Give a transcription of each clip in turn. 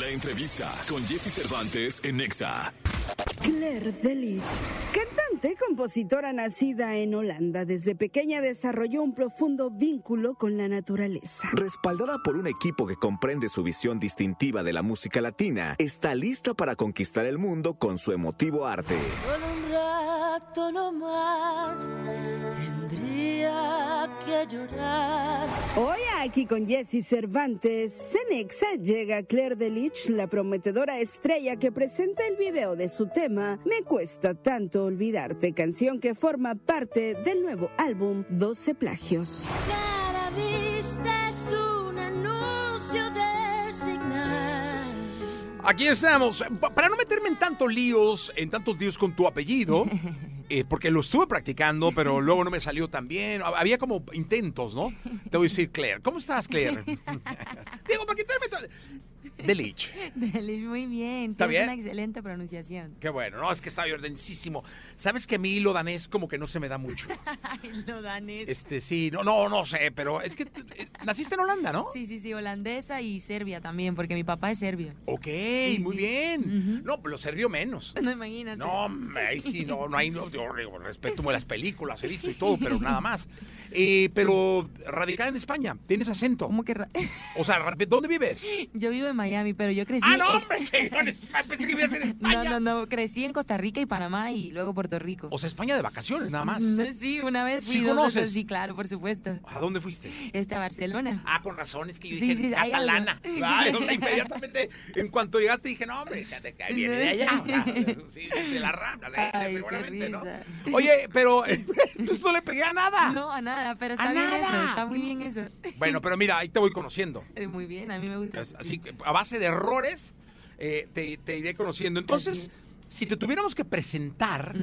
La entrevista con Jesse Cervantes en Nexa. Claire Delich, cantante, compositora nacida en Holanda, desde pequeña desarrolló un profundo vínculo con la naturaleza. Respaldada por un equipo que comprende su visión distintiva de la música latina, está lista para conquistar el mundo con su emotivo arte. Solo un rato no más tendría que llorar. Hoy aquí con Jesse Cervantes, Cenexa llega Claire Delich, la prometedora estrella que presenta el video de su tema Me cuesta tanto olvidarte, canción que forma parte del nuevo álbum 12 plagios. Cara vista es un anuncio de señal. Aquí estamos. Pa- Para no meterme en tantos líos, en tantos líos con tu apellido, eh, porque lo estuve practicando, pero luego no me salió tan bien. Hab- Había como intentos, ¿no? Te voy a decir, Claire. ¿Cómo estás, Claire? Digo, para quitarme todo. Delich. Muy bien. ¿Está Tienes bien? una excelente pronunciación. Qué bueno, no, es que está ordensísimo. Sabes que a mí lo danés como que no se me da mucho. Lo danés. Este, sí, no, no, no sé, pero es que eh, naciste en Holanda, ¿no? Sí, sí, sí, holandesa y serbia también, porque mi papá es serbio. Ok, muy sí. bien. No, lo sirvió menos. No imagínate. No, ahí sí, no, no hay, no, yo digo, respeto las películas, he visto y todo, pero nada más. Eh, pero radicada en España, tienes acento. ¿Cómo que O sea, ¿dónde vives? Yo vivo en Miami, pero yo crecí. Ah, no, hombre, España, pensé que vivías en España. No, no, no, crecí en Costa Rica y Panamá y luego Puerto Rico. O sea, España de vacaciones, nada más. Sí, una vez fui ¿Sí dos conoces? veces, sí, claro, por supuesto. ¿A dónde fuiste? Este a Barcelona. Ah, con razón, es que yo Sí, dije sí, algo. catalana. Ay, o sea, inmediatamente, en cuanto llegaste, dije, no, hombre, ya te cae, viene de allá. Sí, de la rambla, de, seguramente, ¿no? Oye, pero entonces no le pegué a nada. No, a nada, pero ¡A está bien nada! eso, está muy bien eso. Bueno, pero mira, ahí te voy conociendo. Eh, Muy bien, a mí me gusta. Así que a base de errores eh, te, te iré conociendo. Entonces, es. si te tuviéramos que presentar.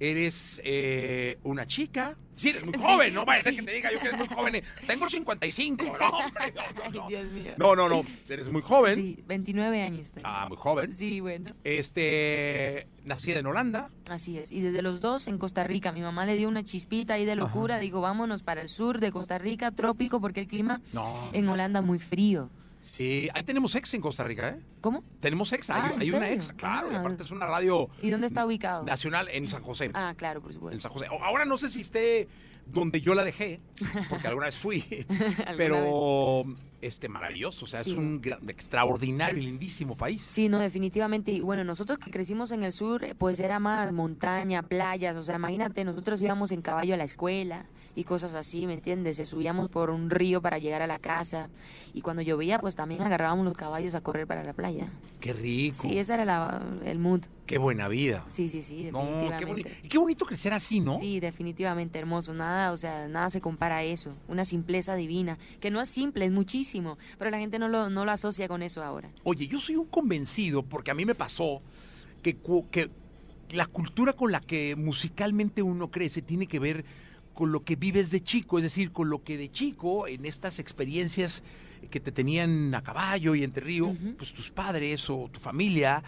Eres eh, una chica. Sí, eres muy joven, no vaya a ser que te diga yo que eres muy joven. Tengo 55, no, hombre, no, no, no. Ay, Dios mío. No, no, no, eres muy joven. Sí, 29 años tengo. Ah, muy joven. Sí, bueno. Este, nacida en Holanda. Así es. Y desde los dos en Costa Rica. Mi mamá le dio una chispita ahí de locura. Digo, vámonos para el sur de Costa Rica, trópico, porque el clima No. en Holanda muy frío. Sí, ahí tenemos ex en Costa Rica, ¿eh? ¿Cómo? Tenemos ex, hay, Ah, ¿en hay una ex, claro, y Ah. aparte es una radio ¿Y dónde está ubicado? nacional en San José. Ah, claro, por en supuesto. San José. Ahora no sé si esté donde yo la dejé, porque alguna vez fui, pero este maravilloso, o sea, Sí. es un gran- extraordinario lindísimo país. Sí, no, definitivamente. Y bueno, nosotros que crecimos en el sur, pues era más montaña, playas. O sea, imagínate, nosotros íbamos en caballo a la escuela y cosas así, ¿me entiendes? Se subíamos por un río para llegar a la casa. Y cuando llovía, pues también agarrábamos los caballos a correr para la playa. Qué rico, Sí, ese era la- el mood. qué buena vida. Sí, sí, sí, No, definitivamente. qué bonito. Y qué bonito crecer así, ¿no? Sí, definitivamente hermoso. Nada, o sea, nada se compara a eso. Una simpleza divina, que no es simple, es muchísimo, pero la gente no lo, no lo asocia con eso ahora. Oye, yo soy un convencido, porque a mí me pasó, que, cu- que la cultura con la que musicalmente uno crece tiene que ver con lo que vives de chico, es decir, con lo que de chico, en estas experiencias que te tenían a caballo y entre río, pues tus padres o tu familia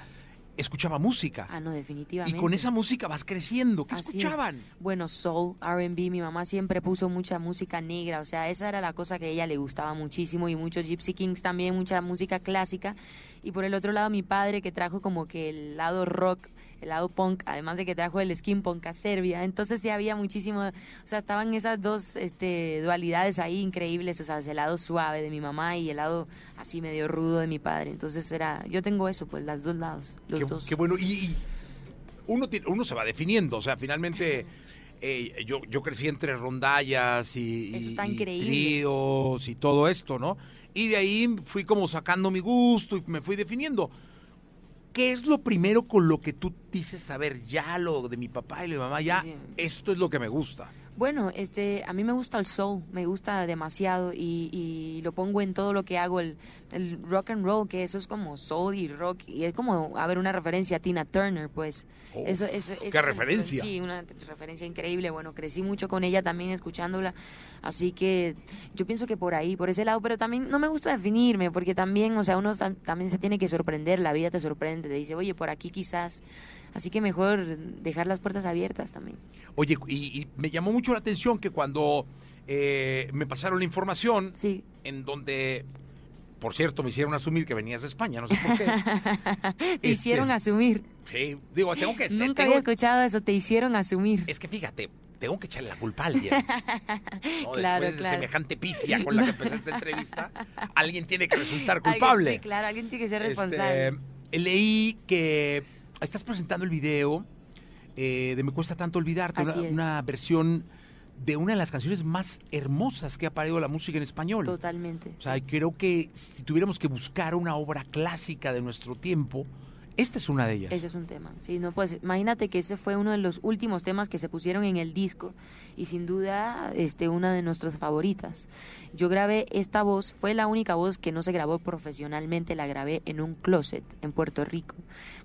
escuchaba música. Ah, no, y definitivamente. con esa música vas creciendo. ¿Qué Así es. escuchaban? Bueno, soul, R&B, mi mamá siempre puso mucha música negra, o sea, esa era la cosa que a ella le gustaba muchísimo y muchos Gypsy Kings también, mucha música clásica. Y por el otro lado mi padre que trajo como que el lado rock, el lado punk, además de que trajo el skin punk a Serbia. Entonces sí había muchísimo, o sea, estaban esas dos este, dualidades ahí increíbles, o sea, el lado suave de mi mamá y el lado así medio rudo de mi padre. Entonces era, yo tengo eso, pues, los dos lados, los qué, dos. qué bueno. Y, y uno, tiene- uno se va definiendo. O sea, finalmente eh, yo, yo crecí entre rondallas y, y- está y tríos y todo esto, ¿no? Y de ahí fui como sacando mi gusto y me fui definiendo. ¿Qué es lo primero con lo que tú dices, a ver, ya lo de mi papá y de mi mamá, ya Sí. esto es lo que me gusta? Bueno, este, a mí me gusta el soul, me gusta demasiado y, y lo pongo en todo lo que hago, el, el rock and roll, que eso es como soul y rock, y es como, a ver, una referencia a Tina Turner, pues. Uf, eso, eso- qué referencia. sí, una referencia increíble, bueno, crecí mucho con ella también escuchándola, así que yo pienso que por ahí, por ese lado, pero también no me gusta definirme, porque también, o sea, uno tam- también se tiene que sorprender, la vida te sorprende, te dice, oye, por aquí quizás, así que mejor dejar las puertas abiertas también. Oye, y, y me llamó mucho la atención que cuando eh, me pasaron la información Sí. en donde por cierto, me hicieron asumir que venías de España, no sé por qué. Te Este, hicieron asumir. Sí, digo, tengo que... Nunca tengo- había escuchado eso, te hicieron asumir. Es que fíjate, tengo que echarle la culpa a alguien. ¿no? Claro, Después de claro. semejante pifia con la que empecé esta entrevista, alguien tiene que resultar culpable. sí, claro, alguien tiene que ser Este, responsable. leí que estás presentando el video eh, de Me cuesta tanto olvidarte, una versión de una de las canciones más hermosas que ha parido la música en español. Totalmente. O sea, creo que si tuviéramos que buscar una obra clásica de nuestro tiempo, esta es una de ellas. Ese es un tema. Sí, no, pues imagínate que ese fue uno de los últimos temas que se pusieron en el disco y sin duda este una de nuestras favoritas. Yo grabé esta voz, fue la única voz que no se grabó profesionalmente, la grabé en un closet en Puerto Rico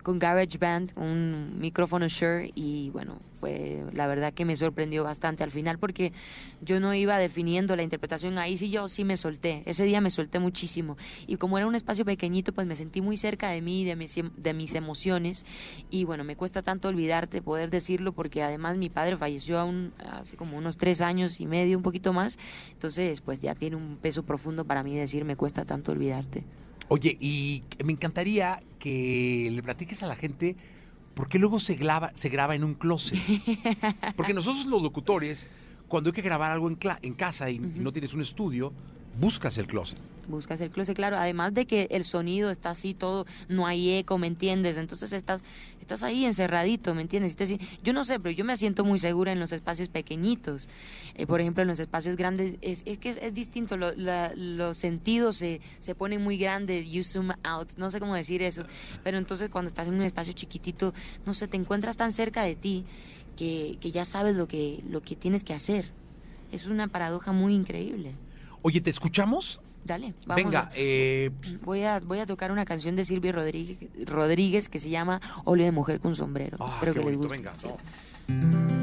con GarageBand, un micrófono Shure y bueno, fue la verdad que me sorprendió bastante al final porque yo no iba definiendo la interpretación ahí sí yo sí me solté. Ese día me solté muchísimo y como era un espacio pequeñito, pues me sentí muy cerca de mí, de mis, em- de mis emociones y bueno, me cuesta tanto olvidarte poder decirlo porque además mi padre falleció aún hace como unos tres años y medio, un poquito más, entonces pues ya tiene un peso profundo para mí decir me cuesta tanto olvidarte. Oye, y me encantaría que le platiques a la gente por qué luego se graba, se graba en un closet. Porque nosotros los locutores, cuando hay que grabar algo en, en casa y, y no tienes un estudio, buscas el closet. Buscas el closet, claro. Además de que el sonido está así todo, no hay eco, ¿me entiendes? Entonces estás, estás ahí encerradito, ¿me entiendes? Yo no sé, pero yo me siento muy segura en los espacios pequeñitos. Eh, por ejemplo, en los espacios grandes, es, que es, distinto. los sentidos se, se ponen muy grandes, you zoom out, no sé cómo decir eso. Pero entonces cuando estás en un espacio chiquitito, no sé, te encuentras tan cerca de ti que, que ya sabes lo que, lo que tienes que hacer. Es una paradoja muy increíble. Oye, ¿te escuchamos? Dale, vamos Venga, a- eh, Voy a, voy a tocar una canción de Silvia Rodríguez, Rodríguez que se llama Óleo de Mujer con Sombrero. ah, Espero que les guste. venga, no.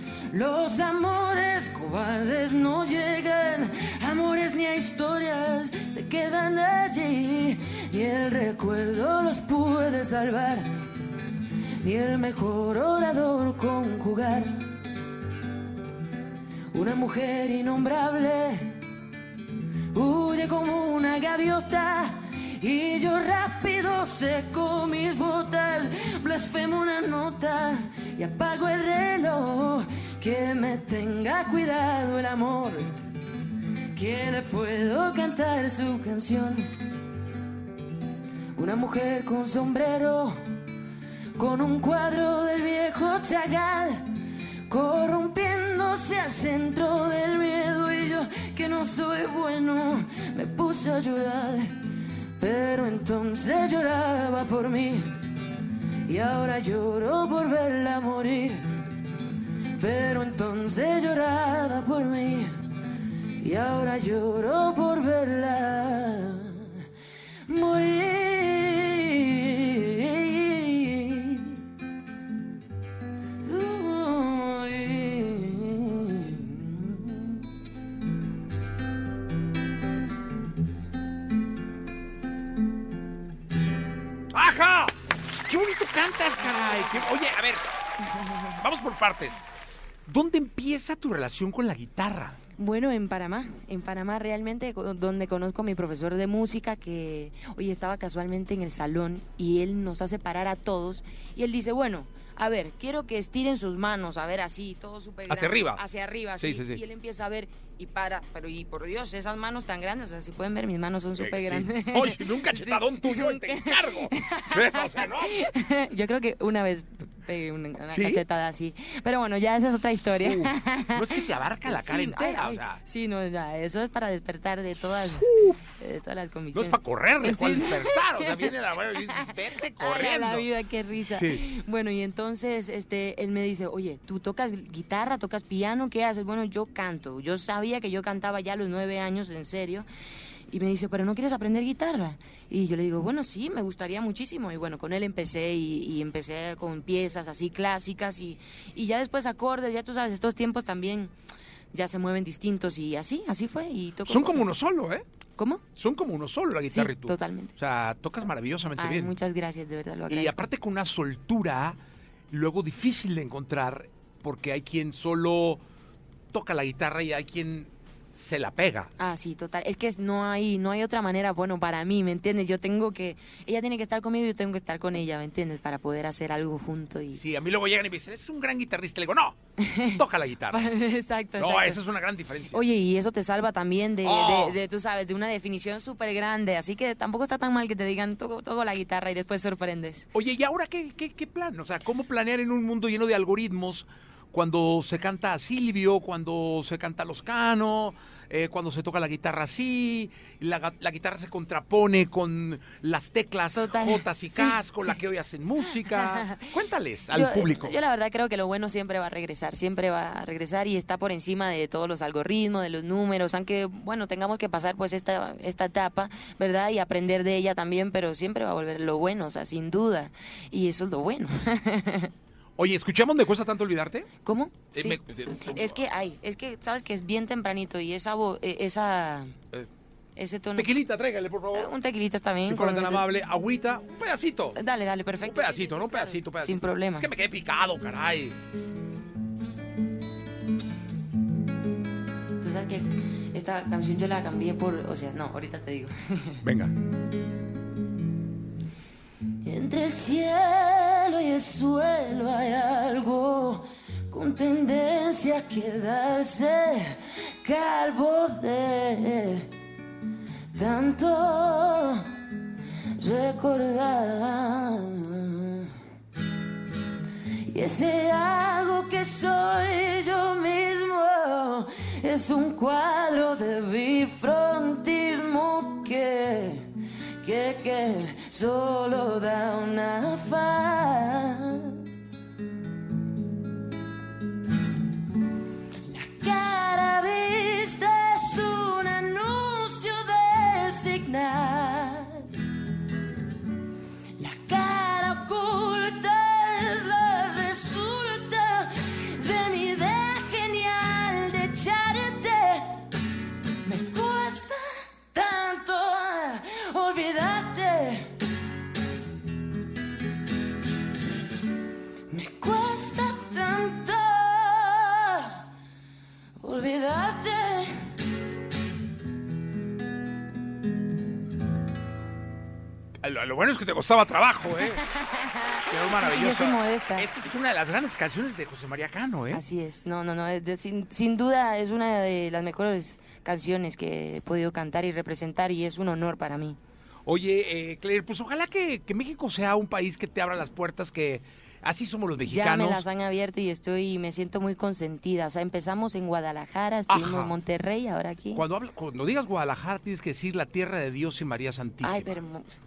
Los amores cobardes no llegan, amores ni a historias se quedan allí. Ni el recuerdo los puede salvar, ni el mejor orador conjugar. Una mujer innombrable huye como una gaviota. Y yo rápido seco mis botas, blasfemo una nota y apago tenga cuidado el amor, que le puedo cantar su canción. Una mujer con sombrero, con un cuadro del viejo Chagall, corrompiéndose al centro del miedo. Y yo, que no soy bueno, me puse a llorar. Pero entonces lloraba por mí y ahora lloro por verla morir. Pero entonces lloraba por mí y ahora lloro por verla morir. Morir. ¡Ajá! ¡Qué bonito cantas, caray! Oye, a ver, vamos por partes. ¿Dónde empieza tu relación con la guitarra? Bueno, en Panamá, en Panamá realmente, donde conozco a mi profesor de música que hoy estaba casualmente en el salón y él nos hace parar a todos y él dice, bueno, a ver, quiero que estiren sus manos, a ver así, todo súper Hacia arriba. Hacia arriba, Sí, sí, sí, sí. Y él empieza a ver y para, pero y por Dios, esas manos tan grandes, o sea, si pueden ver, mis manos son súper Sí. grandes. Oye, un cachetadón tuyo y te encargo. o sea, ¿no? Yo creo que una vez pegué una, una ¿Sí? cachetada así. Pero bueno, ya esa es otra historia. Uf, no es que te abarca la cara Sí, entera, ay, o sea. Sí, no, ya, eso es para despertar de todas, de todas las No convicciones. es para correr, Sí. despertar. O sea, viene la mano y dice, vete Ay, corriendo. la vida, qué risa. Bueno, y entonces este, él me dice, oye, ¿tú tocas guitarra, tocas piano? ¿Qué haces? Bueno, yo canto. Yo sabía que yo cantaba ya a los nueve años, en serio. Y me dice, ¿pero no quieres aprender guitarra? Y yo le digo, bueno, sí, me gustaría muchísimo. Y bueno, con él empecé y, y empecé con piezas así clásicas y, y ya después acordes, ya tú sabes, estos tiempos también ya se mueven distintos y así, así fue. Y toco Son como uno solo, ¿eh? ¿Cómo? Son como uno solo la guitarra Sí, y tú. totalmente. O sea, tocas maravillosamente Ay, bien. muchas gracias, de verdad, lo Y agradezco. aparte con una soltura, luego difícil de encontrar, porque hay quien solo toca la guitarra y hay quien se la pega. Ah, sí, total. Es que es- no hay, no hay otra manera, bueno, para mí, ¿me entiendes? Yo tengo que, ella tiene que estar conmigo y yo tengo que estar con ella, ¿me entiendes? Para poder hacer algo junto y... Sí, a mí luego llegan y me dicen, es un gran guitarrista. Le digo, no, toca la guitarra. exacto, No, exacto. esa es una gran diferencia. Oye, y eso te salva también de, Oh. de, de, tú sabes, de una definición súper grande. Así que tampoco está tan mal que te digan, toco, toco la guitarra y después sorprendes. Oye, ¿y ahora qué, qué, qué plan? O sea, ¿cómo planear en un mundo lleno de algoritmos cuando se canta a Silvio, cuando se canta a Loscano, eh, cuando se toca la guitarra así, la, la guitarra se contrapone con las teclas Total. Jotas y Sí, con la sí. que hoy hacen música? Cuéntales al yo, público. Yo la verdad creo que lo bueno siempre va a regresar, siempre va a regresar y está por encima de todos los algoritmos, de los números, aunque bueno, tengamos que pasar pues esta, esta etapa, ¿verdad? Y aprender de ella también, pero siempre va a volver lo bueno, o sea, sin duda. Y eso es lo bueno. Oye, ¿escuchamos Me Cuesta Tanto Olvidarte? ¿Cómo? Eh, Sí. me- Es que hay, es que sabes que es bien tempranito y esa vo- eh, esa Eh, ese tono Tequilita, tráigale, por Eh, favor. un tequilita está bien Si fuera con tan ese- amable. Agüita, un pedacito. Dale, dale, Un perfecto. pedacito, ¿no? Un pedacito, un pedacito. Sin problema. Es que me quedé picado, caray. Tú sabes que esta canción yo la cambié por, o sea, no, ahorita te digo. Venga. Entre el cielo el suelo hay algo con tendencia a quedarse calvo de tanto recordar. Y ese algo que soy yo mismo es un cuadro de bifrontismo que, que, que solo da una faz. Lo, lo bueno es que te costaba trabajo, ¿eh? Quedó maravillosa. yo soy modesta. Esta es una de las grandes canciones de José María Cano, ¿eh? Así es, no, no, no, de- sin, sin duda es una de las mejores canciones que he podido cantar y representar y es un honor para mí. Oye, eh, Claire, pues ojalá que, que México sea un país que te abra las puertas, que así somos los Ya mexicanos. me las han abierto y estoy, me siento muy consentida. O sea, empezamos en Guadalajara, estuvimos Ajá. en Monterrey, ahora aquí. Cuando, habla- cuando digas Guadalajara, tienes que decir la tierra de Dios y María Santísima. Ay, pero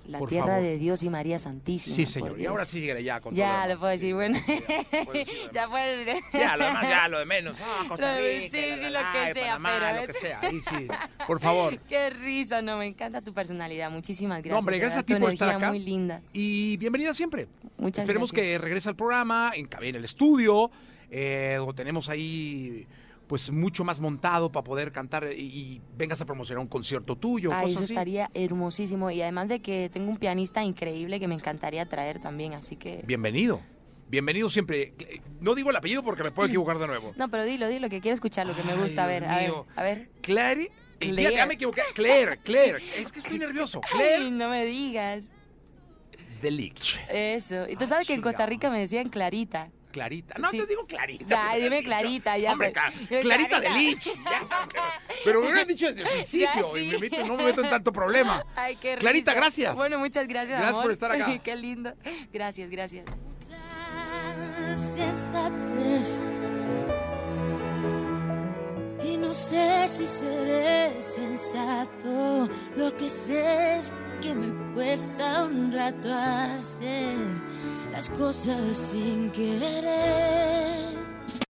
la Por tierra favor. de Dios y María Santísima. Sí, señor. Y ahora sí síguele ya con todo Ya, lo lo puedo decir, bueno. ya puedes decir. Ya, lo demás, ya, lo de menos. Ah, Costa Rica, sí, la, sí, la, lo la, que sea, Panamá, pero- lo que sea. Sí, por favor. Qué risa, no, me encanta tu personalidad. Muchísimas gracias. No, hombre, gracias a ti por estar acá. muy linda. Y bienvenida siempre. Muchas Esperemos gracias. que regrese al programa, en, en el estudio, eh, donde tenemos ahí pues mucho más montado para poder cantar y, y vengas a promocionar un concierto tuyo. Cosas eso así. estaría hermosísimo. Y además de que tengo un pianista increíble que me encantaría traer también, así que Bienvenido. Bienvenido siempre. No digo el apellido porque me puedo equivocar de nuevo. No, pero dilo, dilo, que quiero escuchar lo que me Ay, gusta. a ver, a ver, a ver. Eh, Claire. Ya, ya me equivoqué. Claire, Claire. Es que estoy nervioso. Ay, Claire no me digas. Delich. Eso. Y tú Ah, sabes que en Costa. Rica me decían Clarita. Clarita. No, Sí. te digo Clarita. Ay, dime Clarita, ya, Hombre, pues. Cla- Clarita. Ya, hombre. Pero me hubieran dicho desde el principio. Ya, y me meto- no me meto en tanto problema. Ay, qué Clarita, risa. gracias. Bueno, muchas gracias, Gracias amor. por estar acá. qué lindo. Gracias, gracias. Y no sé si seré sensato. Lo que sé es que me cuesta un rato hacer las cosas sin querer.